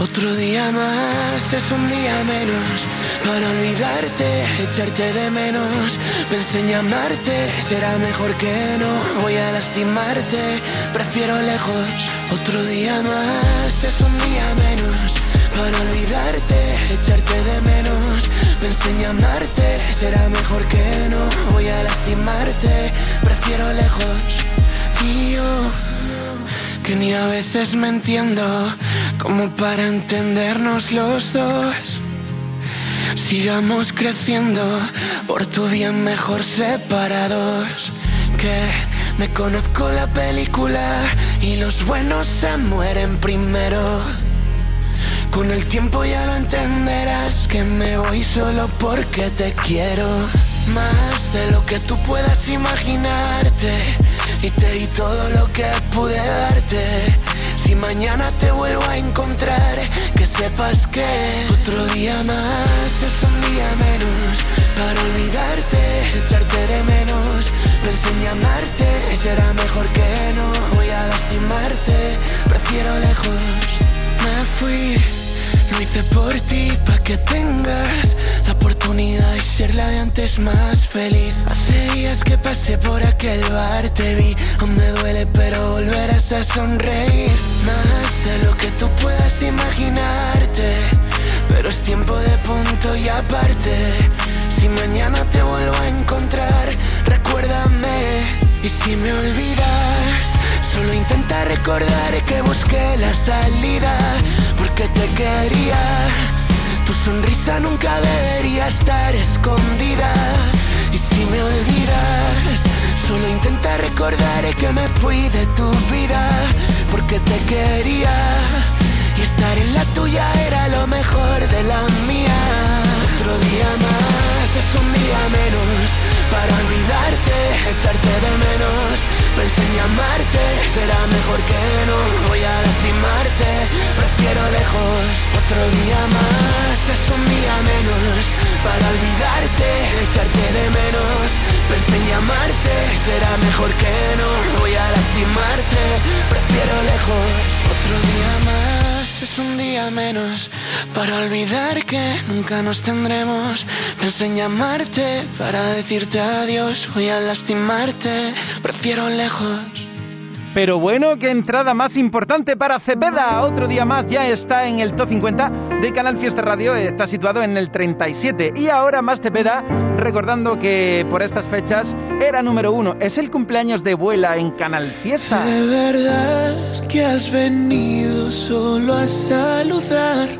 Otro día más es un día menos para olvidarte, echarte de menos. Pensé en llamarte, será mejor que no. Voy a lastimarte, prefiero lejos. Otro día más es un día menos para olvidarte, echarte de menos. Pensé en llamarte, será mejor que no. Voy a lastimarte, prefiero lejos. Y yo, que ni a veces me entiendo como para entendernos los dos. Sigamos creciendo, por tu bien mejor separados. Que me conozco la película y los buenos se mueren primero. Con el tiempo ya lo entenderás que me voy solo porque te quiero. Más de lo que tú puedas imaginarte y te di todo lo que pude darte si mañana te vuelvo a encontrar, que sepas que otro día más es un día menos para olvidarte, echarte de menos. Pensé en llamarte, será mejor que no. Voy a lastimarte, prefiero lejos. Me fui, lo hice por ti, pa' que tengas la oportunidad de ser la de antes más feliz. Hace días que pasé por aquel bar, te vi, aún me duele, pero volverás a sonreír. Más de lo que tú puedas imaginarte, pero es tiempo de punto y aparte. Si mañana te vuelvo a encontrar, recuérdame. Y si me olvidas, solo intenta recordar que busqué la salida, porque te quería tu sonrisa nunca debería estar escondida. Y si me olvidas, solo intenta recordar que me fui de tu vida porque te quería. Y estar en la tuya era lo mejor de la mía. Otro día más es un día menos para olvidarte, echarte de menos. Pensé en llamarte, será mejor que no. Voy a lastimarte, prefiero lejos. Otro día más es un día menos para olvidarte, echarte de menos. Pensé en llamarte, será mejor que no. Voy a lastimarte, prefiero lejos. Otro día más es un día menos para olvidar que nunca nos tendremos. Pensé en llamarte para decirte adiós. Voy a lastimarte, prefiero lejos. Pero bueno, qué entrada más importante para Cepeda. Otro día más ya está en el top 50 de Canal Fiesta Radio. Está situado en el 37. Y ahora más Cepeda, recordando que por estas fechas era número uno. Es el cumpleaños de Vuela en Canal Fiesta. De verdad que has venido solo a saludar.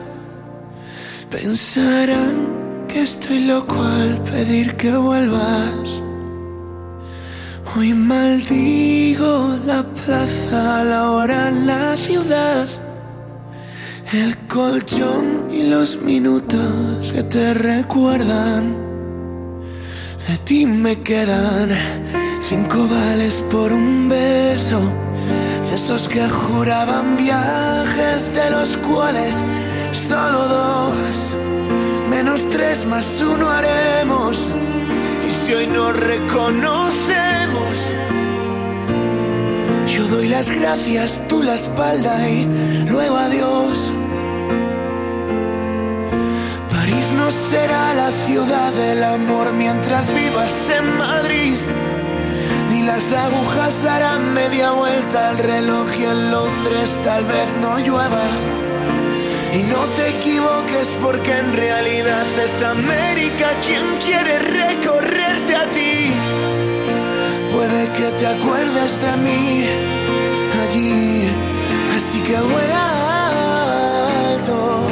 Pensarán que estoy loco al pedir que vuelvas. Hoy maldigo la plaza, la hora, la ciudad, el colchón y los minutos que te recuerdan. De ti me quedan cinco vales por un beso, de esos que juraban viajes, de los cuales solo dos, menos tres más uno haremos. Y si hoy no reconoces yo doy las gracias, tú la espalda y luego adiós. Será la ciudad del amor mientras vivas en Madrid. Ni las agujas darán media vuelta al reloj y en Londres tal vez no llueva. Y no te equivoques porque en realidad es América quien quiere recorrerte a ti. Puede que te acuerdes de mí allí, así que vuela alto,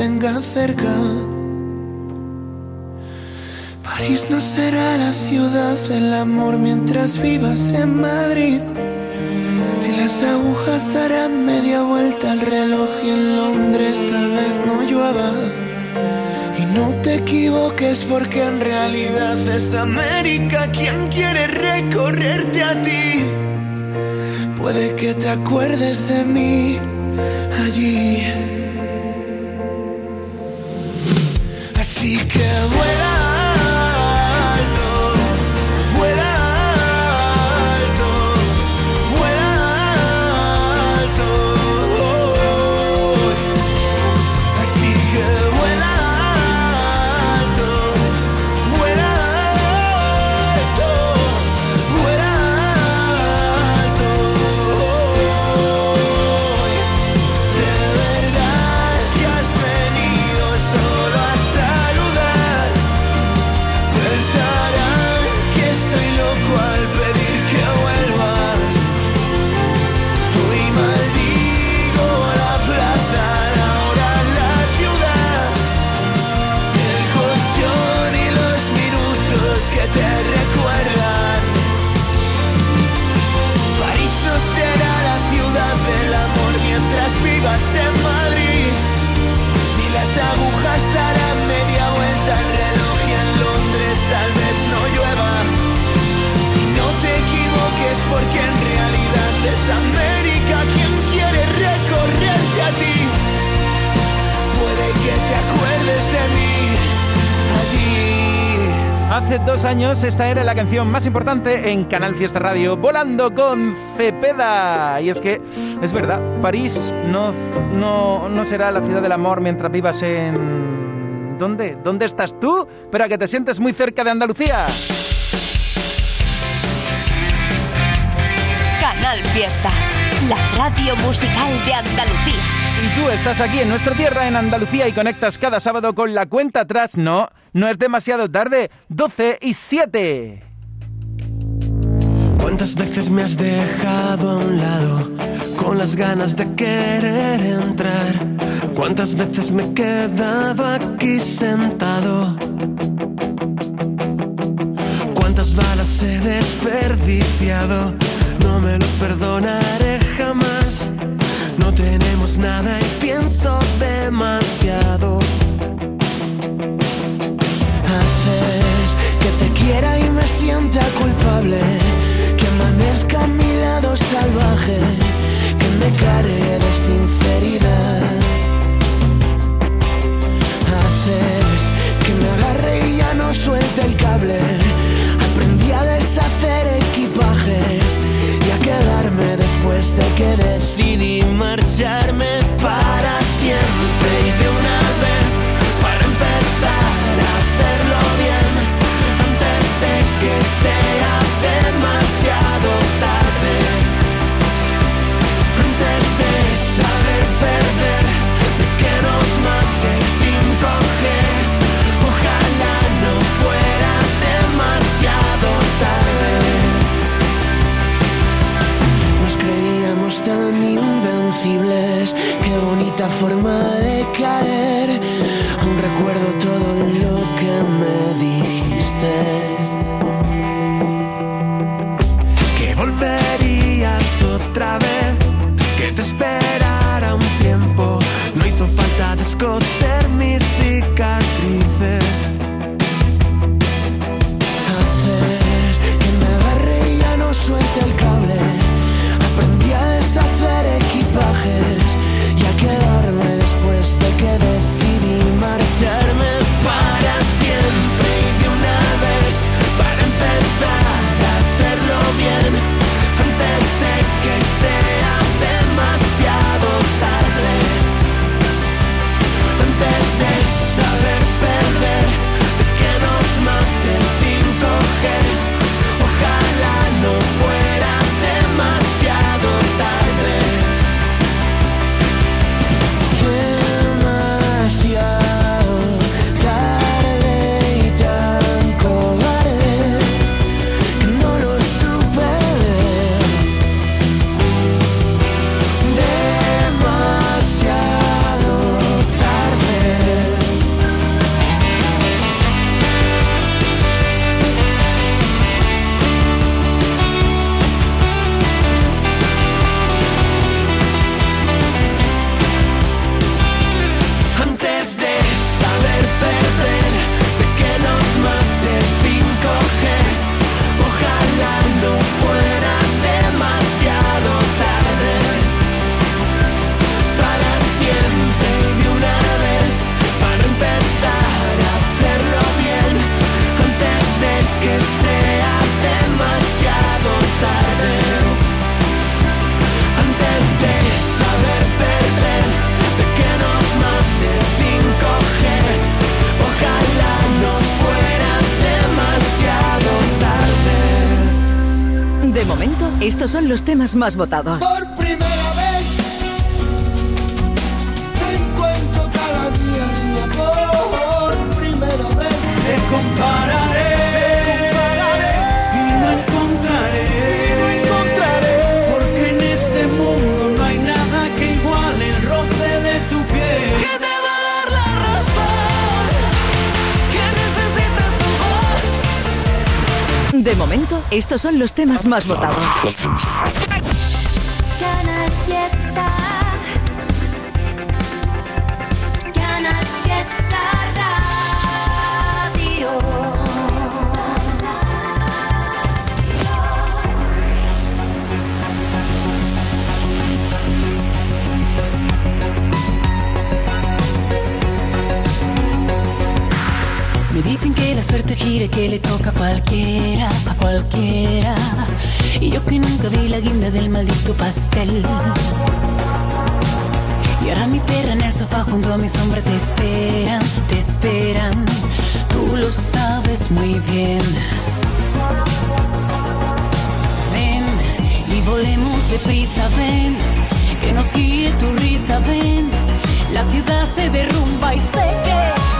tenga cerca. París no será la ciudad del amor mientras vivas en Madrid. Ni las agujas darán media vuelta al reloj y en Londres tal vez no llueva. Y no te equivoques porque en realidad es América quien quiere recorrerte a ti. Puede que te acuerdes de mí allí. Esta era la canción más importante en Canal Fiesta Radio, Volando con Cepeda. Y es que, es verdad, París no, no, no será la ciudad del amor mientras vivas en... ¿Dónde? ¿Dónde estás tú? Para que te sientes muy cerca de Andalucía. Canal Fiesta, la radio musical de Andalucía. Tú estás aquí en nuestra tierra, en Andalucía, y conectas cada sábado con la cuenta atrás. No, no es demasiado tarde. 12 y 7. ¿Cuántas veces me has dejado a un lado con las ganas de querer entrar? ¿Cuántas veces me he quedado aquí sentado? ¿Cuántas balas he desperdiciado? No me lo perdonaré sienta culpable. Que amanezca a mi lado salvaje. Que me care de sinceridad. Haces que me agarre y ya no suelte el cable. Aprendí a deshacer equipajes y a quedarme después de que decidí marcharme para siempre y de qué bonita forma de caer. Aún recuerdo todo lo que me dijiste. Los temas más votados. Estos son los temas más votados. Suerte que le toca a cualquiera, a cualquiera. Y yo que nunca vi la guinda del maldito pastel. Y ahora mi perra en el sofá junto a mi sombra te esperan, te esperan. Tú lo sabes muy bien. Ven y volemos deprisa, ven. Que nos guíe tu risa, ven. La ciudad se derrumba y sé que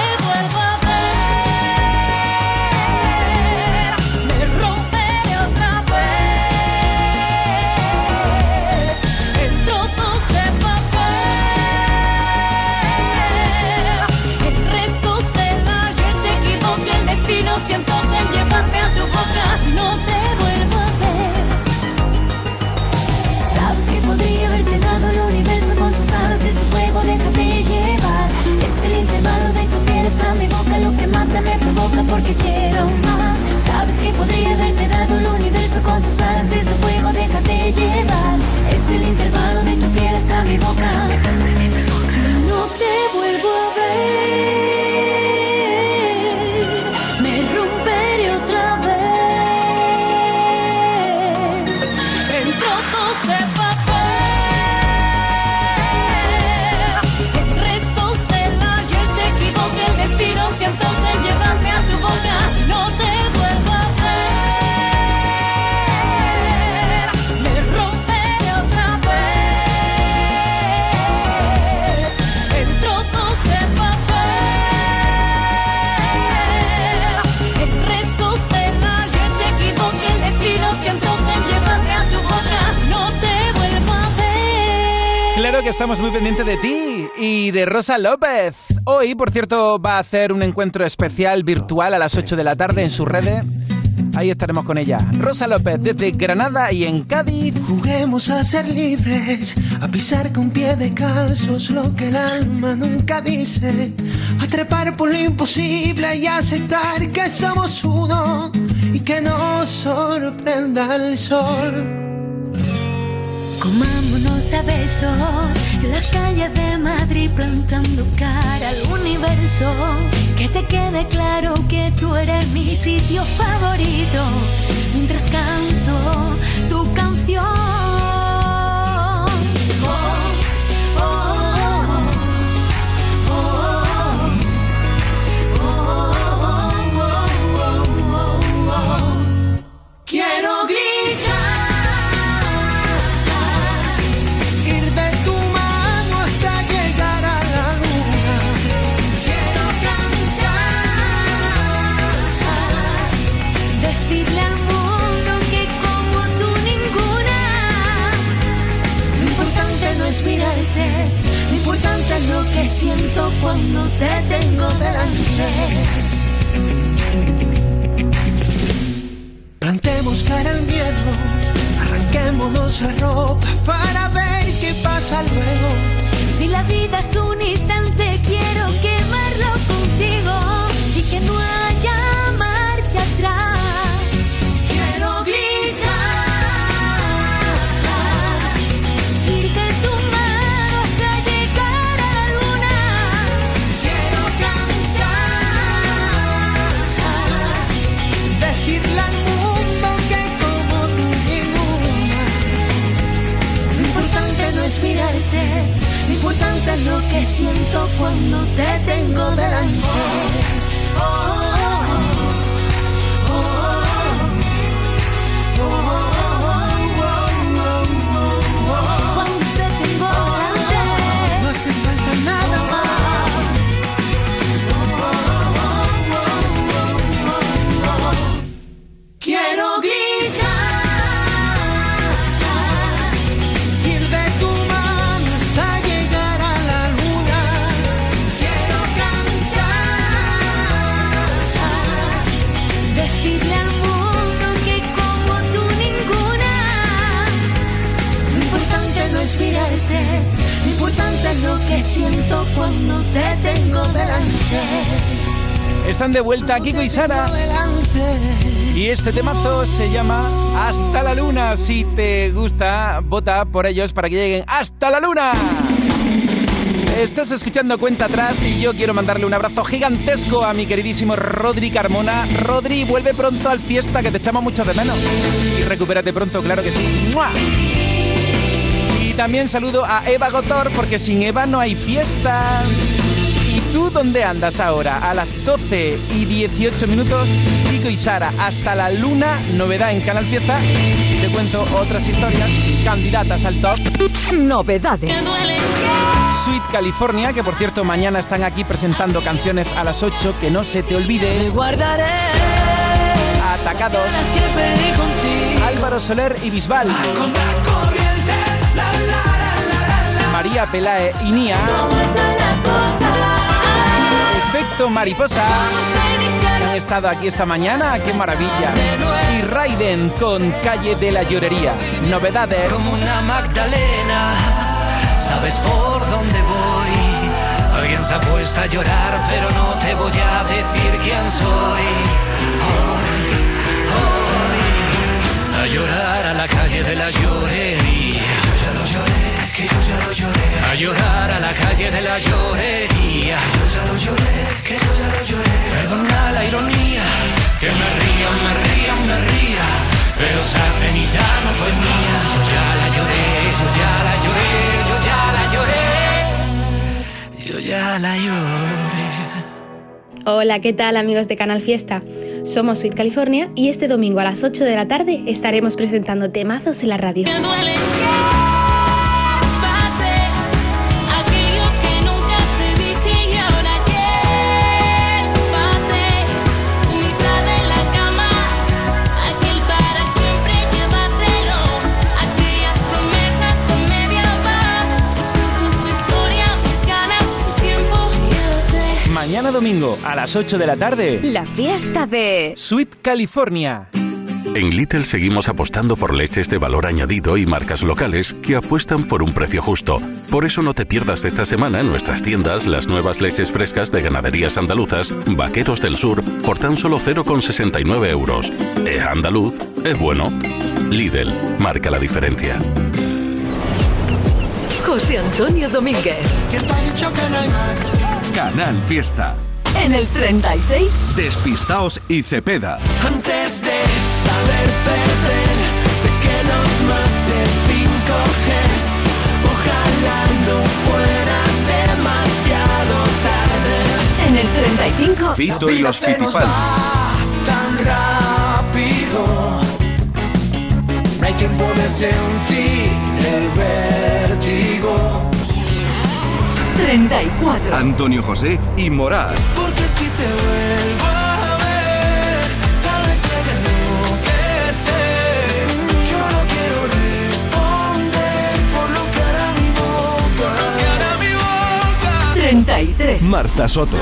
Rosa López. Hoy, por cierto, va a hacer un encuentro especial virtual a las 8 de la tarde en sus redes. Ahí estaremos con ella. Rosa López desde Granada y en Cádiz. Juguemos a ser libres, a pisar con pie de calzos lo que el alma nunca dice, a trepar por lo imposible y aceptar que somos uno y que nos sorprenda el sol. A besos en las calles de Madrid plantando cara al universo. Que te quede claro que tú eres mi sitio favorito mientras canto te tengo delante. Plantemos cara al miedo, arranquémonos la ropa para ver qué pasa luego. Si la vida es un instante lo que siento cuando te tengo delante. Están de vuelta Kiko y Sara. Y este temazo se llama Hasta la Luna. Si te gusta, vota por ellos para que lleguen hasta la Luna. Estás escuchando Cuenta Atrás y yo quiero mandarle un abrazo gigantesco a mi queridísimo Rodri Carmona. Rodri, vuelve pronto al fiesta que te echamos mucho de menos. Y recupérate pronto, claro que sí. Y también saludo a Eva Gotor porque sin Eva no hay fiesta. ¿Y tú dónde andas ahora? A las 12 y 18 minutos, Chico y Sara, hasta la luna, novedad en Canal Fiesta. Te cuento otras historias, candidatas al top. Novedades. Sweet California, que por cierto mañana están aquí presentando canciones a las 8, que no se te olvide. Guardaré Atacados. Álvaro Soler y Bisbal. María Pelae y Nia, Efecto Mariposa. Han estado aquí esta mañana, qué maravilla. Y Raiden con Calle de la Llorería. Novedades. como una Magdalena, sabes por dónde voy. Alguien se ha puesto a llorar, pero no te voy a decir quién soy. Hoy, hoy, a llorar a la calle de la llorería. Lo lloré. A llorar a la calle de la llorería. Yo ya lo lloré, que yo ya lo lloré. Perdona la ironía, que me ría, me ría, me ría. Pero esa penita no fue mía. Yo ya la lloré, yo ya la lloré, yo ya la lloré. Yo ya la lloré. Hola, ¿qué tal amigos de Canal Fiesta? Somos Sweet California y este domingo a las 8 de la tarde estaremos presentando temazos en la radio. Me duele Mañana domingo a las 8 de la tarde, La fiesta de Sweet California. En Little seguimos apostando por leches de valor añadido y marcas locales que apuestan por un precio justo. Por eso no te pierdas esta semana en nuestras tiendas las nuevas leches frescas de ganaderías andaluzas, Vaqueros del Sur, por tan solo 0,69 euros. Es andaluz, es bueno. Lidl, marca la diferencia. José Antonio Domínguez. Que Canal Fiesta. En el 36, Despistaos y Cepeda. Antes de saber perder, de que nos mate 5G. Ojalá no fuera demasiado tarde. En el 35, Fito y los va tan rápido. No hay quien puede sentir el vértigo. 34, Antonio José y Morat. Porque si te vuelvo a ver, tal vez llegue a enloquecer. Yo no quiero responder por lo que hará mi boca. Lo que hará mi boca. 33, Marta Soto.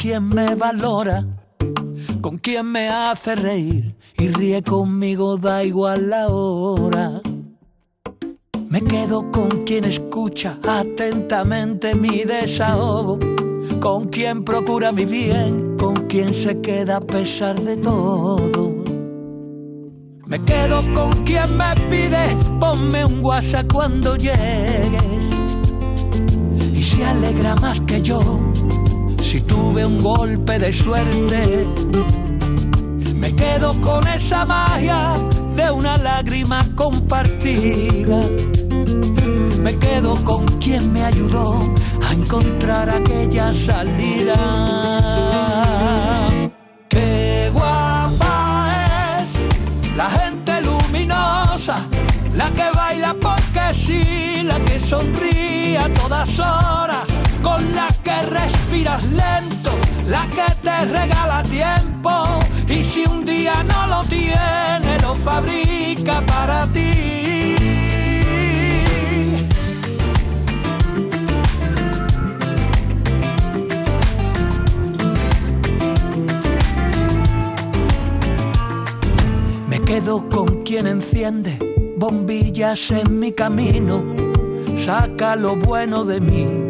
Quien me valora, con quien me hace reír y ríe conmigo, da igual la hora. Me quedo con quien escucha atentamente mi desahogo, con quien procura mi bien, con quien se queda a pesar de todo. Me quedo con quien me pide, ponme un WhatsApp cuando llegues. Y se alegra más que yo tuve un golpe de suerte. Me quedo con esa magia de una lágrima compartida. Me quedo con quien me ayudó a encontrar aquella salida. Qué guapa es la gente luminosa, la que baila porque sí, la que sonríe a todas horas, la que respiras lento, la que te regala tiempo y si un día no lo tiene, lo fabrica para ti. Me quedo con quien enciende bombillas en mi camino, saca lo bueno de mí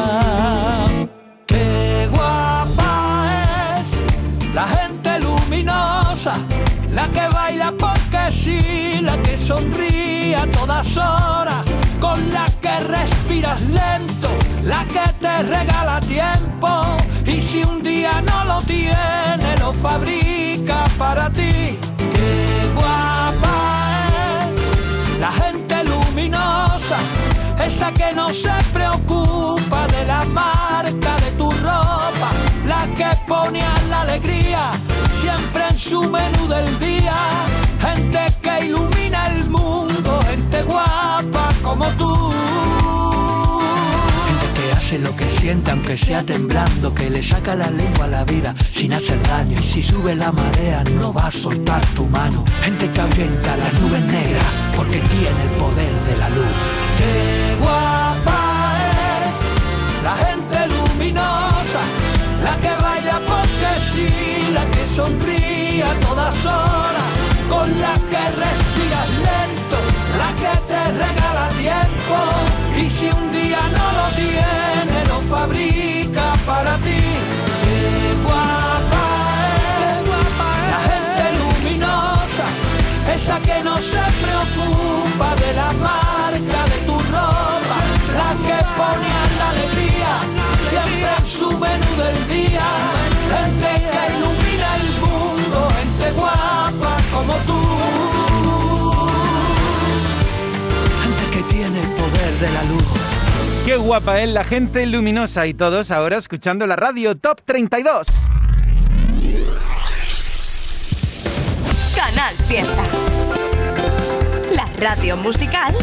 La que baila porque sí, la que sonríe a todas horas, con la que respiras lento, la que te regala tiempo y si un día no lo tiene, lo fabrica para ti. Qué guapa es la gente luminosa, esa que no se preocupa de la marca de tu ropa, la que pone a la alegría su menú del día, gente que ilumina el mundo, gente guapa como tú. Gente que hace lo que siente aunque sea temblando, que le saca la lengua a la vida sin hacer daño y si sube la marea no va a soltar tu mano. Gente que ahuyenta las nubes negras porque tiene el poder de la luz. Qué guapa es la gente luminosa, la que baila porque sí, la que sonríe a todas horas, con la que respiras lento, la que te regala tiempo y si un día no lo tiene, lo fabrica para ti. Qué guapa es la gente luminosa, esa que no se preocupa de la luz. Qué guapa es la gente luminosa y todos ahora escuchando la radio Top 32. Canal Fiesta. La radio musical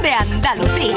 de Andalucía.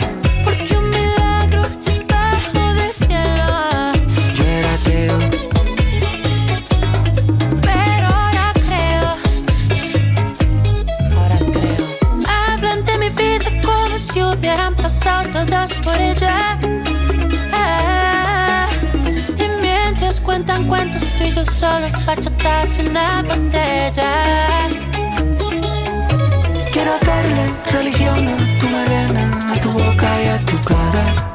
Yo solos bachatas y una botella. Quiero hacerle religión a tu melena, a tu boca y a tu cara.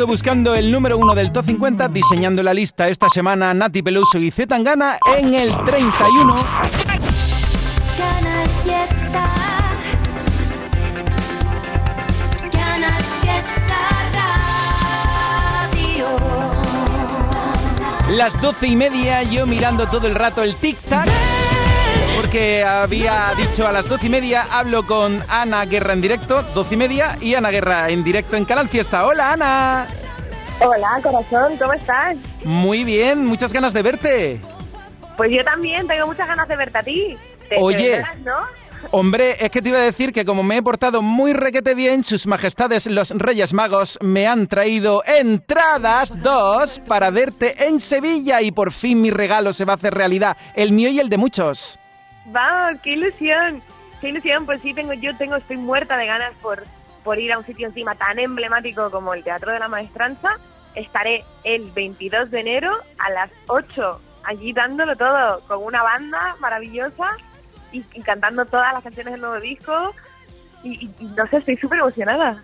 Directo buscando el número uno del Top 50, diseñando la lista esta semana Nati Peluso y Z Tangana en el 31. Canal Fiesta. Canal Fiesta Radio. Las doce y media, yo mirando todo el rato el tic-tac. Porque había dicho a las doce y media, hablo con Ana Guerra en directo, doce y media, y Ana Guerra en directo en Canal Fiesta. Hola Ana. Hola, corazón, ¿cómo estás? Muy bien, muchas ganas de verte. Pues yo también tengo muchas ganas de verte a ti. Te Oye. verás, ¿no? Hombre, es que te iba a decir que como me he portado muy requete bien, sus majestades los Reyes Magos me han traído entradas dos para verte en Sevilla y por fin mi regalo se va a hacer realidad, el mío y el de muchos. Vamos, qué ilusión. Qué ilusión, pues sí, tengo, yo tengo, estoy muerta de ganas por, por ir a un sitio encima tan emblemático como el Teatro de la Maestranza. Estaré el 22 de enero a las 8 allí dándolo todo con una banda maravillosa y, cantando todas las canciones del nuevo disco. Y, y- y no sé, estoy súper emocionada.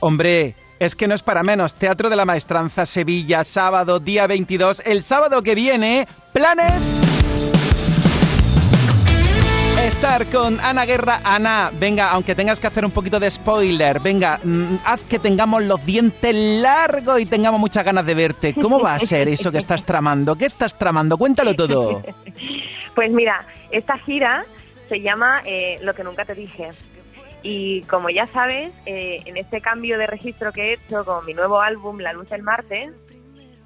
Hombre, es que no es para menos. Teatro de la Maestranza, Sevilla, sábado, día 22. El sábado que viene, planes. Estar con Ana Guerra. Ana, venga, aunque tengas que hacer un poquito de spoiler, venga, mm, haz que tengamos los dientes largos y tengamos muchas ganas de verte. ¿Cómo va a ser eso que estás tramando? ¿Qué estás tramando? Cuéntalo todo. Pues mira, esta gira se llama eh, Lo que nunca te dije. Y como ya sabes, eh, en este cambio de registro que he hecho con mi nuevo álbum, La Luz del Martes,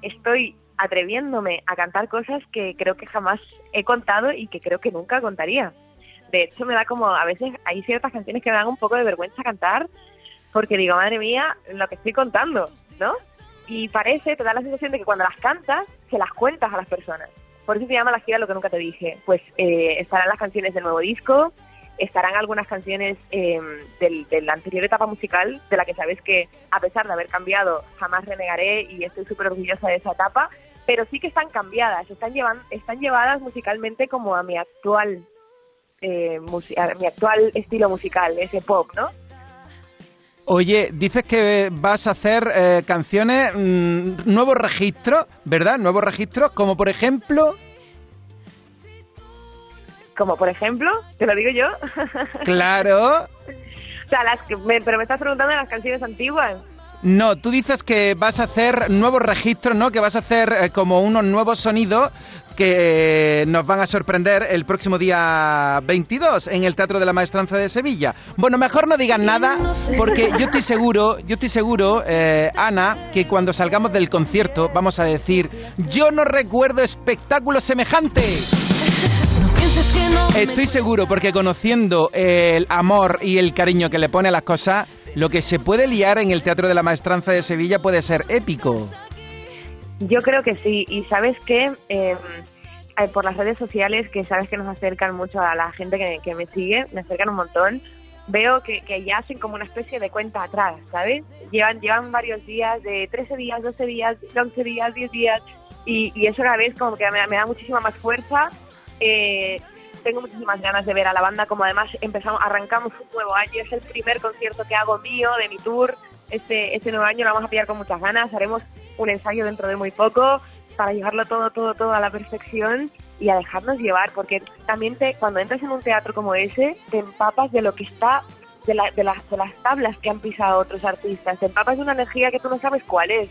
estoy atreviéndome a cantar cosas que creo que jamás he contado y que creo que nunca contaría. De hecho, me da como, a veces hay ciertas canciones que me dan un poco de vergüenza cantar porque digo, madre mía, lo que estoy contando, ¿no? Y parece, te da la sensación de que cuando las cantas, se las cuentas a las personas. Por eso se llama La gira lo que nunca te dije. Pues eh, estarán las canciones del nuevo disco, estarán algunas canciones eh, del, de la anterior etapa musical, de la que sabes que, a pesar de haber cambiado, jamás renegaré y estoy súper orgullosa de esa etapa, pero sí que están cambiadas, están, llevan, están llevadas musicalmente como a mi actual, eh, mi actual estilo musical, ese pop, ¿no? Oye, dices que vas a hacer eh, canciones, mm, nuevos registros, ¿verdad? Nuevos registros, como por ejemplo... Como por ejemplo, te lo digo yo. Claro. o sea, las que me- pero me estás preguntando de las canciones antiguas. No, tú dices que vas a hacer nuevos registros, ¿no? Que vas a hacer eh, como unos nuevos sonidos que eh, nos van a sorprender el próximo día 22 en el Teatro de la Maestranza de Sevilla. Bueno, mejor no digas nada porque yo estoy seguro, yo estoy seguro, eh, Ana, que cuando salgamos del concierto vamos a decir, yo no recuerdo espectáculo semejante. Estoy seguro porque conociendo el amor y el cariño que le pone a las cosas, lo que se puede liar en el Teatro de la Maestranza de Sevilla puede ser épico. Yo creo que sí, y sabes que por las redes sociales, que sabes que nos acercan mucho a la gente que, que me sigue, me acercan un montón, veo que, que ya hacen como una especie de cuenta atrás, ¿sabes? Llevan, llevan varios días, de 13 días, 12 días, 11 días, 10 días, y, y eso cada vez como que me, me da muchísima más fuerza. Eh, tengo muchísimas ganas de ver a la banda, como además empezamos, arrancamos un nuevo año, es el primer concierto que hago mío de mi tour. Este, este nuevo año lo vamos a pillar con muchas ganas, haremos un ensayo dentro de muy poco para llevarlo todo, todo, todo a la perfección y a dejarnos llevar, porque también te, cuando entras en un teatro como ese, te empapas de lo que está, de, la, de, las, de las tablas que han pisado otros artistas, te empapas de una energía que tú no sabes cuál es.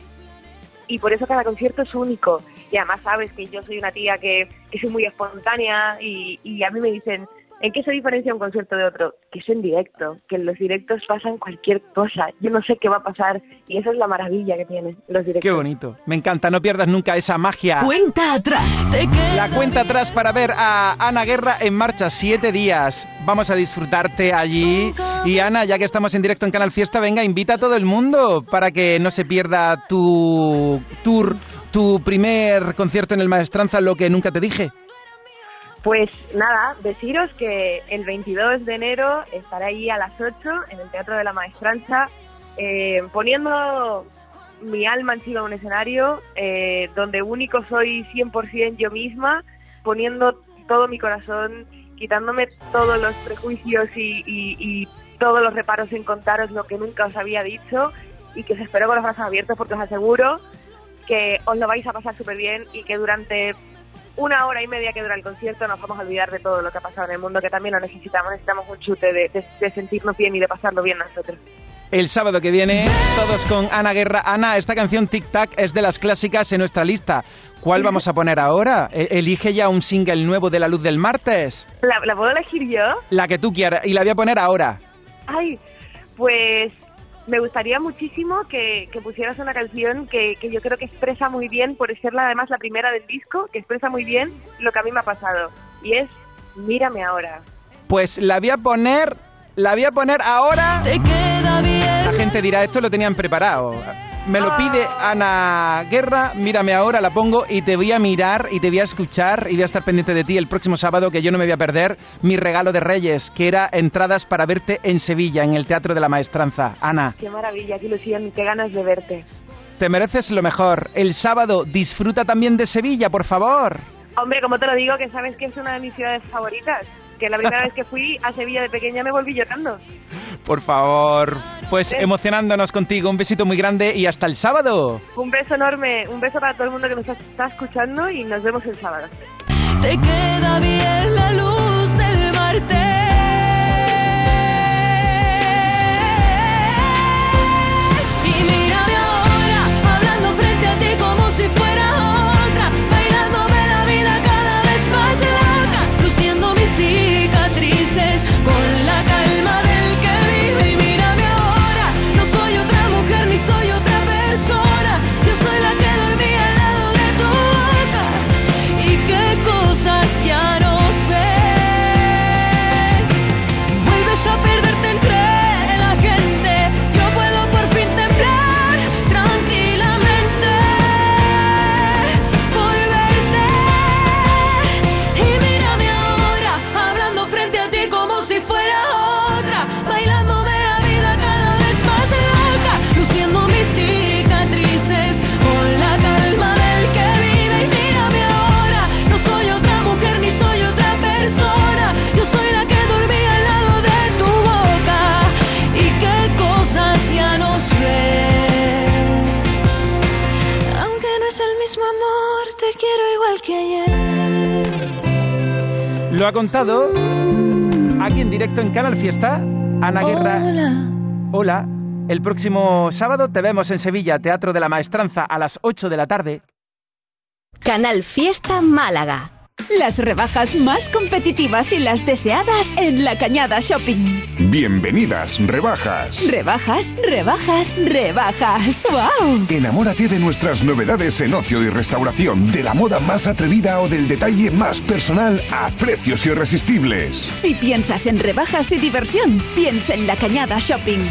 Y por eso cada concierto es único. Y además sabes que yo soy una tía que, que soy muy espontánea y, y a mí me dicen, ¿en qué se diferencia un concierto de otro? Que es en directo, que en los directos pasan cualquier cosa. Yo no sé qué va a pasar y eso es la maravilla que tienen los directos. Qué bonito. Me encanta, no pierdas nunca esa magia. Cuenta atrás. La cuenta atrás para ver a Ana Guerra en marcha, siete días. Vamos a disfrutarte allí. Y Ana, ya que estamos en directo en Canal Fiesta, venga, invita a todo el mundo para que no se pierda tu tour, tu primer concierto en el Maestranza, lo que nunca te dije. Pues nada, deciros que el 22 de enero estaré ahí a las 8 en el Teatro de la Maestranza eh, poniendo mi alma encima de un escenario eh, donde único soy 100% yo misma, poniendo todo mi corazón, quitándome todos los prejuicios y, y- y todos los reparos en contaros lo que nunca os había dicho y que os espero con los brazos abiertos porque os aseguro que os lo vais a pasar súper bien y que durante una hora y media que dura el concierto nos vamos a olvidar de todo lo que ha pasado en el mundo, que también lo necesitamos, necesitamos un chute de, de- de sentirnos bien y de pasarlo bien nosotros. El sábado que viene, todos con Ana Guerra. Ana, esta canción Tic Tac es de las clásicas en nuestra lista. ¿Cuál vamos a poner ahora? E- Elige ya un single nuevo de La Luz del Martes. ¿La, la puedo elegir yo? La que tú quieras. Y la voy a poner ahora. Ay, pues me gustaría muchísimo que, que pusieras una canción que, que yo creo que expresa muy bien, por ser la, además la primera del disco, que expresa muy bien lo que a mí me ha pasado. Y es Mírame ahora. Pues la voy a poner. La voy a poner ahora. La gente dirá, esto lo tenían preparado. Me lo pide Ana Guerra, mírame ahora, la pongo y te voy a mirar y te voy a escuchar y voy a estar pendiente de ti el próximo sábado que yo no me voy a perder mi regalo de Reyes, que era entradas para verte en Sevilla, en el Teatro de la Maestranza. Ana, Qué maravilla, qué ilusión, qué ganas de verte. te mereces lo mejor. El sábado disfruta también de Sevilla, por favor. Hombre, como te lo digo, que sabes que es una de mis ciudades favoritas. Que la primera vez que fui a Sevilla de pequeña me volví llorando. Por favor. Pues emocionándonos contigo, un besito muy grande y hasta el sábado. Un beso enorme, un beso para todo el mundo que nos está escuchando y nos vemos el sábado. Te queda bien la luz ha contado aquí en directo en Canal Fiesta, Ana Guerra. Hola. Hola. El próximo sábado te vemos en Sevilla, Teatro de la Maestranza, a las 8 de la tarde. Canal Fiesta Málaga. Las rebajas más competitivas y las deseadas en La Cañada Shopping. Bienvenidas, rebajas. Rebajas, rebajas, rebajas. ¡Wow! Enamórate de nuestras novedades en ocio y restauración, de la moda más atrevida o del detalle más personal a precios irresistibles. Si piensas en rebajas y diversión, piensa en La Cañada Shopping.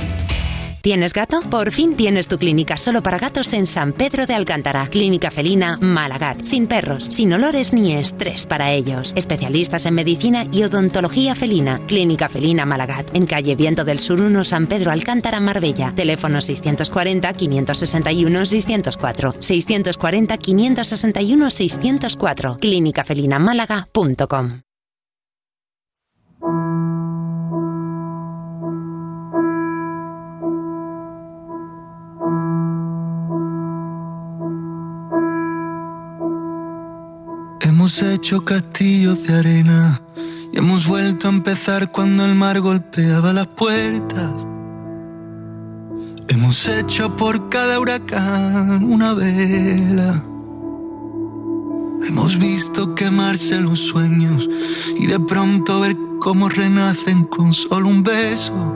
¿Tienes gato? Por fin tienes tu clínica solo para gatos en San Pedro de Alcántara. Clínica felina Malagat. Sin perros, sin olores ni estrés para ellos. Especialistas en medicina y odontología felina. Clínica felina Malagat. En calle Viento del Sur 1, San Pedro Alcántara, Marbella. Teléfono 640-561-604. 640-561-604. clínicafelinamálaga.com Hemos hecho castillos de arena y hemos vuelto a empezar cuando el mar golpeaba las puertas. Hemos hecho por cada huracán una vela. Hemos visto quemarse los sueños y de pronto ver cómo renacen con solo un beso.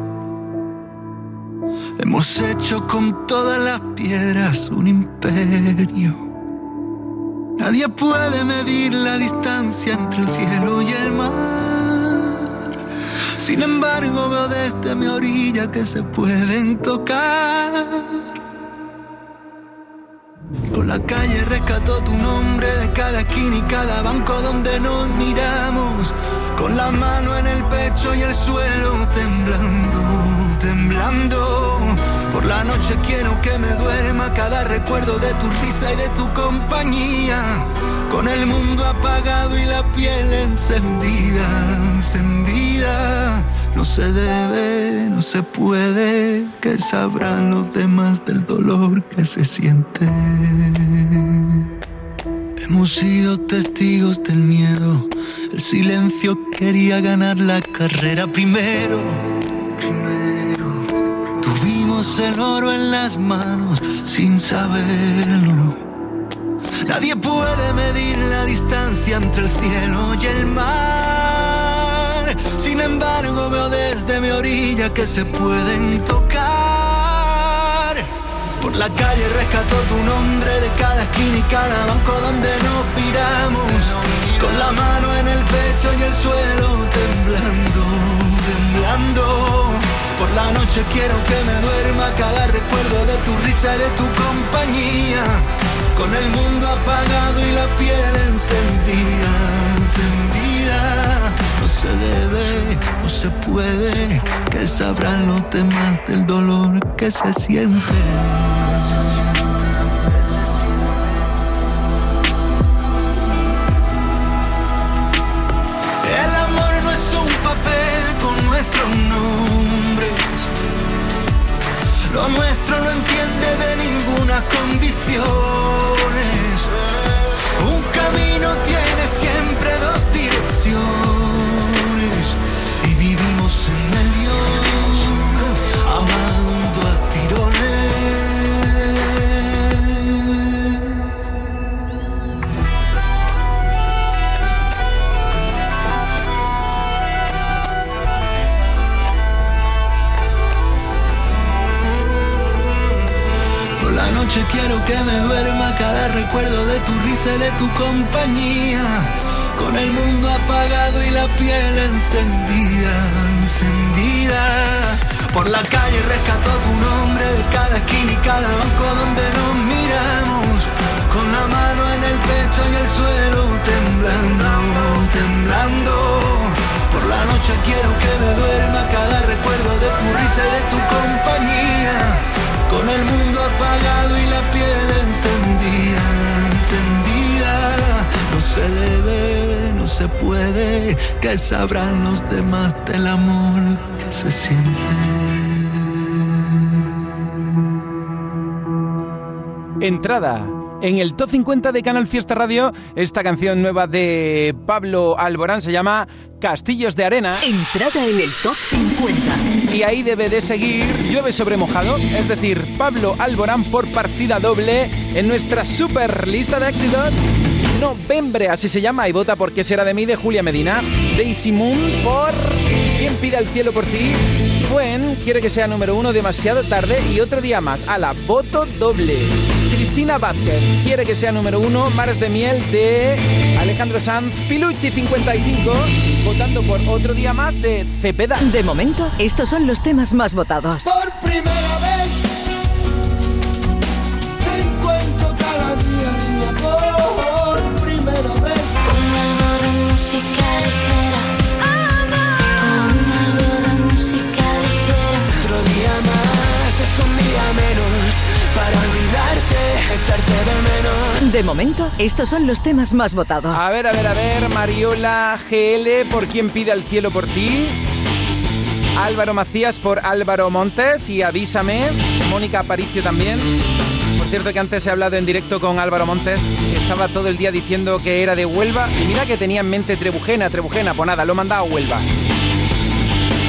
Hemos hecho con todas las piedras un imperio. Nadie puede medir la distancia entre el cielo y el mar. Sin embargo, veo desde mi orilla que se pueden tocar. Por la calle rescató tu nombre de cada esquina y cada banco donde nos miramos. Con la mano en el pecho y el suelo temblando, temblando. Por la noche quiero que me duerma cada recuerdo de tu risa y de tu compañía. Con el mundo apagado y la piel encendida, encendida. No se debe, no se puede, que sabrán los demás del dolor que se siente. Hemos sido testigos del miedo. El silencio quería ganar la carrera primero. Primero. Tuvimos el oro en las manos sin saberlo. Nadie puede medir la distancia entre el cielo y el mar. Sin embargo, veo desde mi orilla que se pueden tocar. Por la calle rescató tu nombre de cada esquina y cada banco donde nos piramos. Con la mano en el pecho y el suelo temblando, temblando. Por la noche quiero que me duerma cada recuerdo de tu risa y de tu compañía. Con el mundo apagado y la piel encendida, encendida. No se debe, no se puede, que sabrán los demás del dolor que se siente. El amor no es un papel con nuestros nombres. Lo nuestro no entiende de ninguna condiciones. Compañía. Con el mundo apagado y la piel encendida, encendida. Por la calle rescató tu nombre de cada esquina y cada banco donde nos miramos. Con la mano en el pecho y el suelo temblando, temblando. Por la noche quiero que me duerma cada recuerdo de tu risa y de tu compañía. Con el mundo apagado y la piel encendida. No se debe, no se puede, que sabrán los demás del amor que se siente. Entrada en el Top 50 de Canal Fiesta Radio. Esta canción nueva de Pablo Alborán se llama Castillos de Arena. Entrada en el Top 50. Y ahí debe de seguir Llueve sobre mojado, es decir, Pablo Alborán por partida doble en nuestra super lista de éxitos. Novembre, así se llama, y vota porque será de mí de Julia Medina. Daisy Moon por ¿Quién pide al cielo por ti? Buen quiere que sea número uno demasiado tarde y otro día más. A la voto doble. Cristina Vázquez quiere que sea número uno. Mares de miel de Alejandro Sanz. Pilucci 55 votando por otro día más de Cepeda. De momento, estos son los temas más votados. Por primera vez De momento, estos son los temas más votados. A ver, a ver, a ver, Mariola GL por quién pide al cielo por ti. Álvaro Macías por Álvaro Montes y Avísame. Mónica Aparicio también. Por cierto que antes he hablado en directo con Álvaro Montes, estaba todo el día diciendo que era de Huelva y mira que tenía en mente Trebujena, Trebujena, pues nada, lo he mandado a Huelva.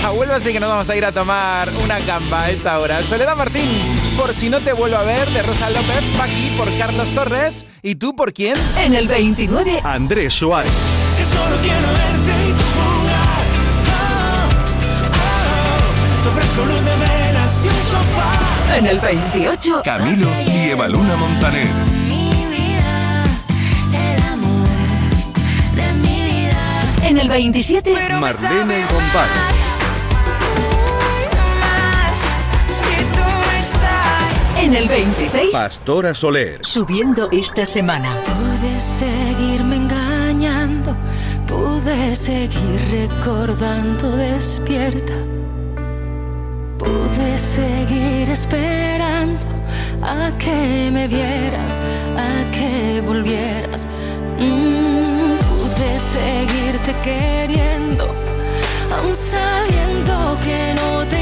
A Huelva sí que nos vamos a ir a tomar una gamba a esta hora. Soledad Martín, por si no te vuelvo a ver, de Rosa López, Paqui por Carlos Torres. ¿Y tú por quién? En el 29, Andrés Suárez. Que solo quiero verte y tú jugar. Oh, oh, te ofrezco luz de velas y un sofá. en el 28, Camilo y Evaluna Montaner. Mi vida, el amor de mi vida. en el 27, Marlene y. en el 26, Pastora Soler. subiendo esta semana. Pude seguirme engañando, pude seguir recordando despierta. Pude seguir esperando a que me vieras, a que volvieras. Mm, pude seguirte queriendo, aun sabiendo que no te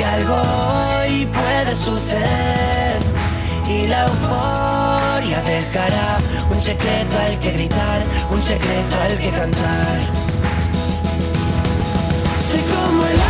que algo hoy puede suceder y la euforia dejará un secreto al que gritar, un secreto al que cantar. Soy como el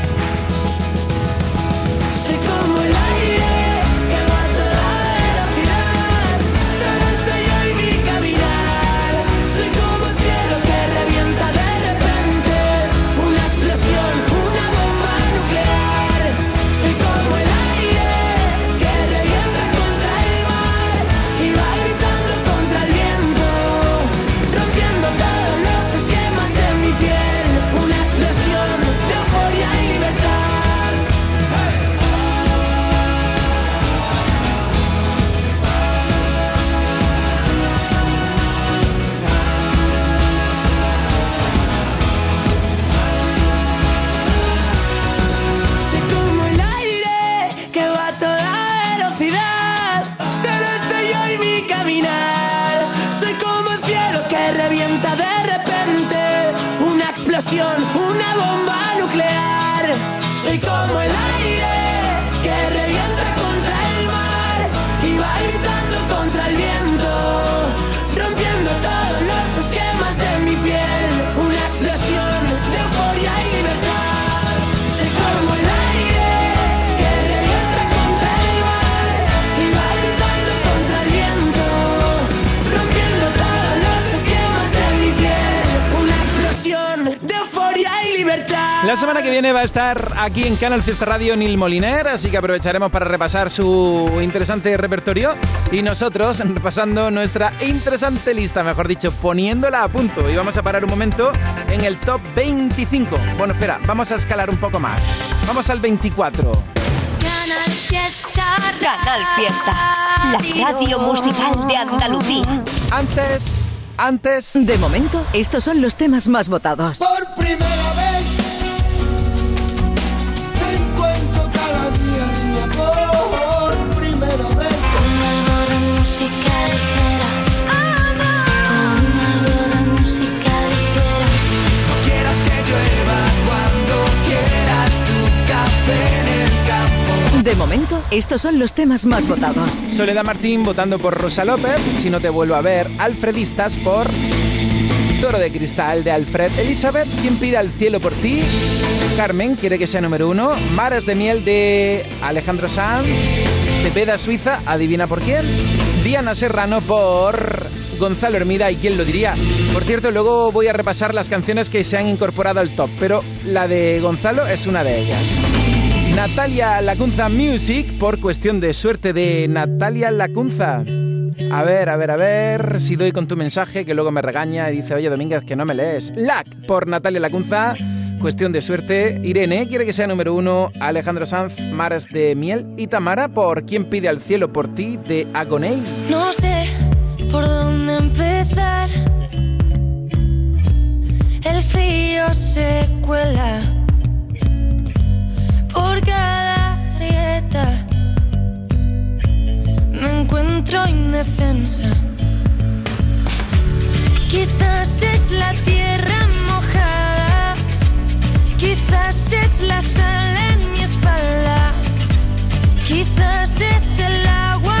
La semana que viene va a estar aquí en Canal Fiesta Radio Nil Moliner, así que aprovecharemos para repasar su interesante repertorio y nosotros repasando nuestra interesante lista, mejor dicho, poniéndola a punto. Y vamos a parar un momento en el top 25. Bueno, espera, vamos a escalar un poco más. Vamos al 24. Canal Fiesta. Canal Fiesta, la radio musical de Andalucía. Antes, antes... De momento, estos son los temas más votados. Por primera vez De momento, estos son los temas más votados. Soledad Martín votando por Rosa López. Si no te vuelvo a ver, Alfredistas por Toro de Cristal de Alfred Elizabeth. ¿Quién pide al cielo por ti? Carmen quiere que sea número uno. Maras de miel de Alejandro Sanz. Tepeda Suiza, adivina por quién. Diana Serrano por Gonzalo Hermida y quién lo diría. Por cierto, luego voy a repasar las canciones que se han incorporado al top, pero la de Gonzalo es una de ellas. Natalia Lacunza Music por cuestión de suerte de Natalia Lacunza. A ver, a ver, a ver si doy con tu mensaje que luego me regaña y dice, oye Domínguez, que no me lees. Lac por Natalia Lacunza. cuestión de suerte. Irene quiere que sea número uno Alejandro Sanz, Maras de Miel y Tamara por ¿Quién pide al cielo por ti? de Agoney. No sé por dónde empezar. El frío se cuela por cada grieta. Me encuentro indefensa. Quizás es la tierra mojada. Quizás es la sal en mi espalda. Quizás es el agua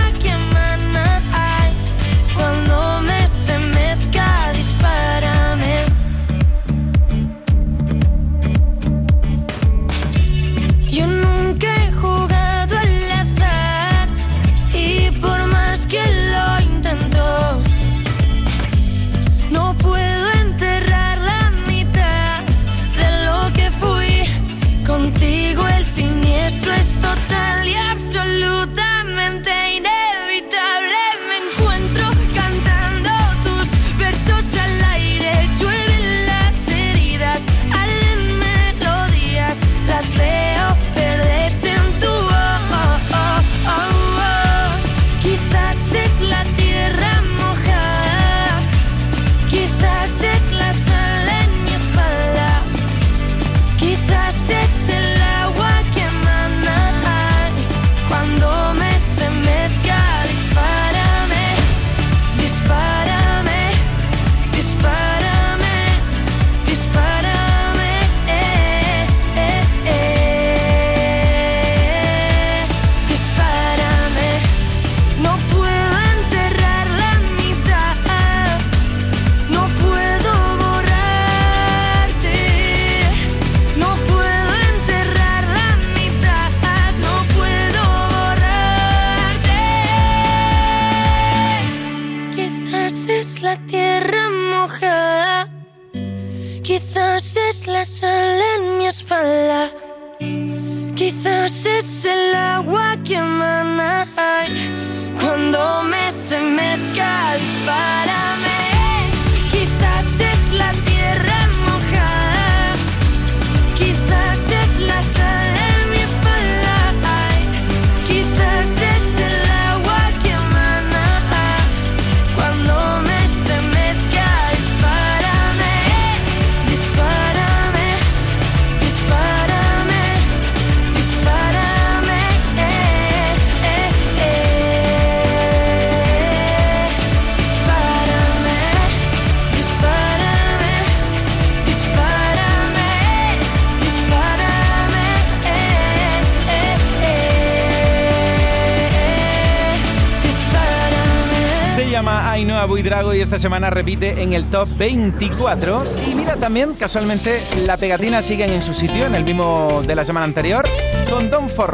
semana repite en el top 24. Y mira también, casualmente, la pegatina siguen en su sitio, en el mismo de la semana anterior, con Don for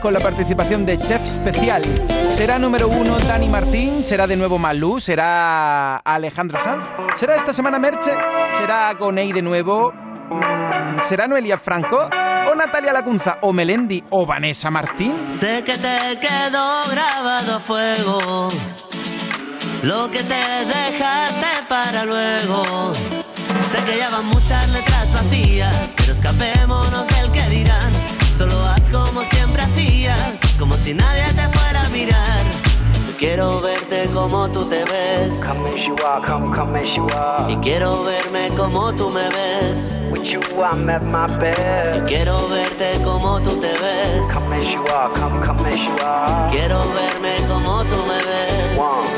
con la participación de Chef Special. ¿Será número uno Dani Martín? ¿Será de nuevo Malú? ¿Será Alejandro Sanz? ¿Será esta semana Merche? ¿Será Gonei de nuevo? ¿Será Noelia Franco? ¿O Natalia Lacunza? ¿O Melendi? ¿O Vanessa Martín? Sé que te quedó grabado fuego lo que te dejaste para luego. Sé que ya van muchas letras vacías, pero escapémonos del que dirán. Solo haz como siempre hacías, como si nadie te fuera a mirar. Yo quiero verte como tú te ves. Come as you are, come, come as you are. Y quiero verme como tú me ves. With you, I'm at my best. Y quiero verte como tú te ves. Come as you are, come, come as you are. Quiero verme como tú me ves. One,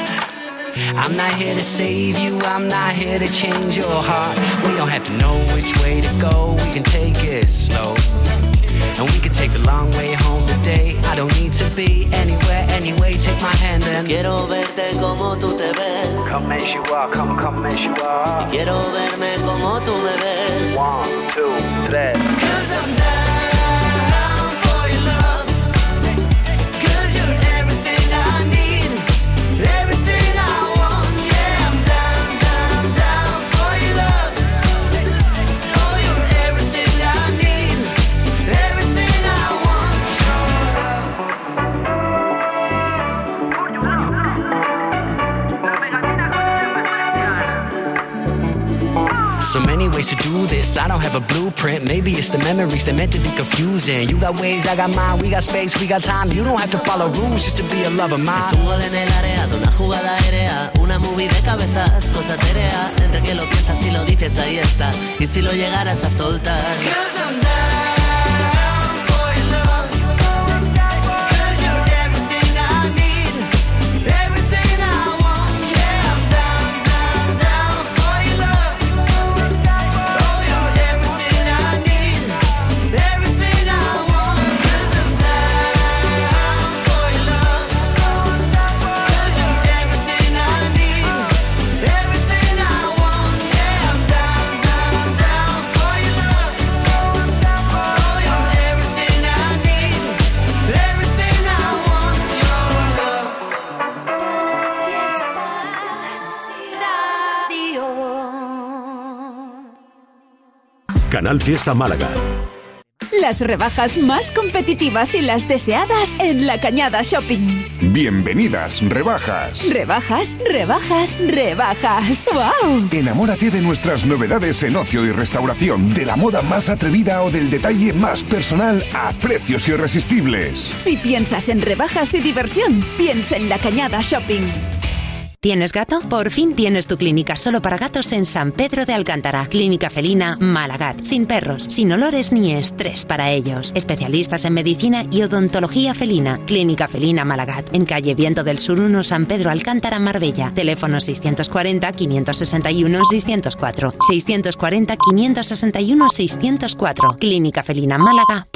I'm not here to save you, I'm not here to change your heart. We don't have to know which way to go, we can take it slow. And we can take the long way home today. I don't need to be anywhere, anyway. Take my hand and Quiero verte como tú te ves. Come as you are, come, come as you Y are. quiero verme como tú me ves. One, two, three. Cause I'm down this. I don't have a blueprint, maybe it's the memories that meant to be confusing. You got ways, I got mine, we got space, we got time. You don't have to follow rules just to be a lover of mine. Es un gol en el área de una jugada aérea, una movie de cabezas, cosa terea. Entre que lo piensas y lo dices, ahí está. Y si lo llegaras a soltar. Canal Fiesta Málaga. Las rebajas más competitivas y las deseadas en La Cañada Shopping. Bienvenidas, rebajas. Rebajas, rebajas, rebajas. ¡Wow! Enamórate de nuestras novedades en ocio y restauración, de la moda más atrevida o del detalle más personal a precios irresistibles. Si piensas en rebajas y diversión, piensa en La Cañada Shopping. ¿Tienes gato? Por fin tienes tu clínica solo para gatos en San Pedro de Alcántara. Clínica felina Malagat. Sin perros, sin olores ni estrés para ellos. Especialistas en medicina y odontología felina. Clínica felina Malagat. En calle Viento del Sur 1, San Pedro Alcántara, Marbella. Teléfono 640-561-604. 640-561-604. Clínica felina Málaga.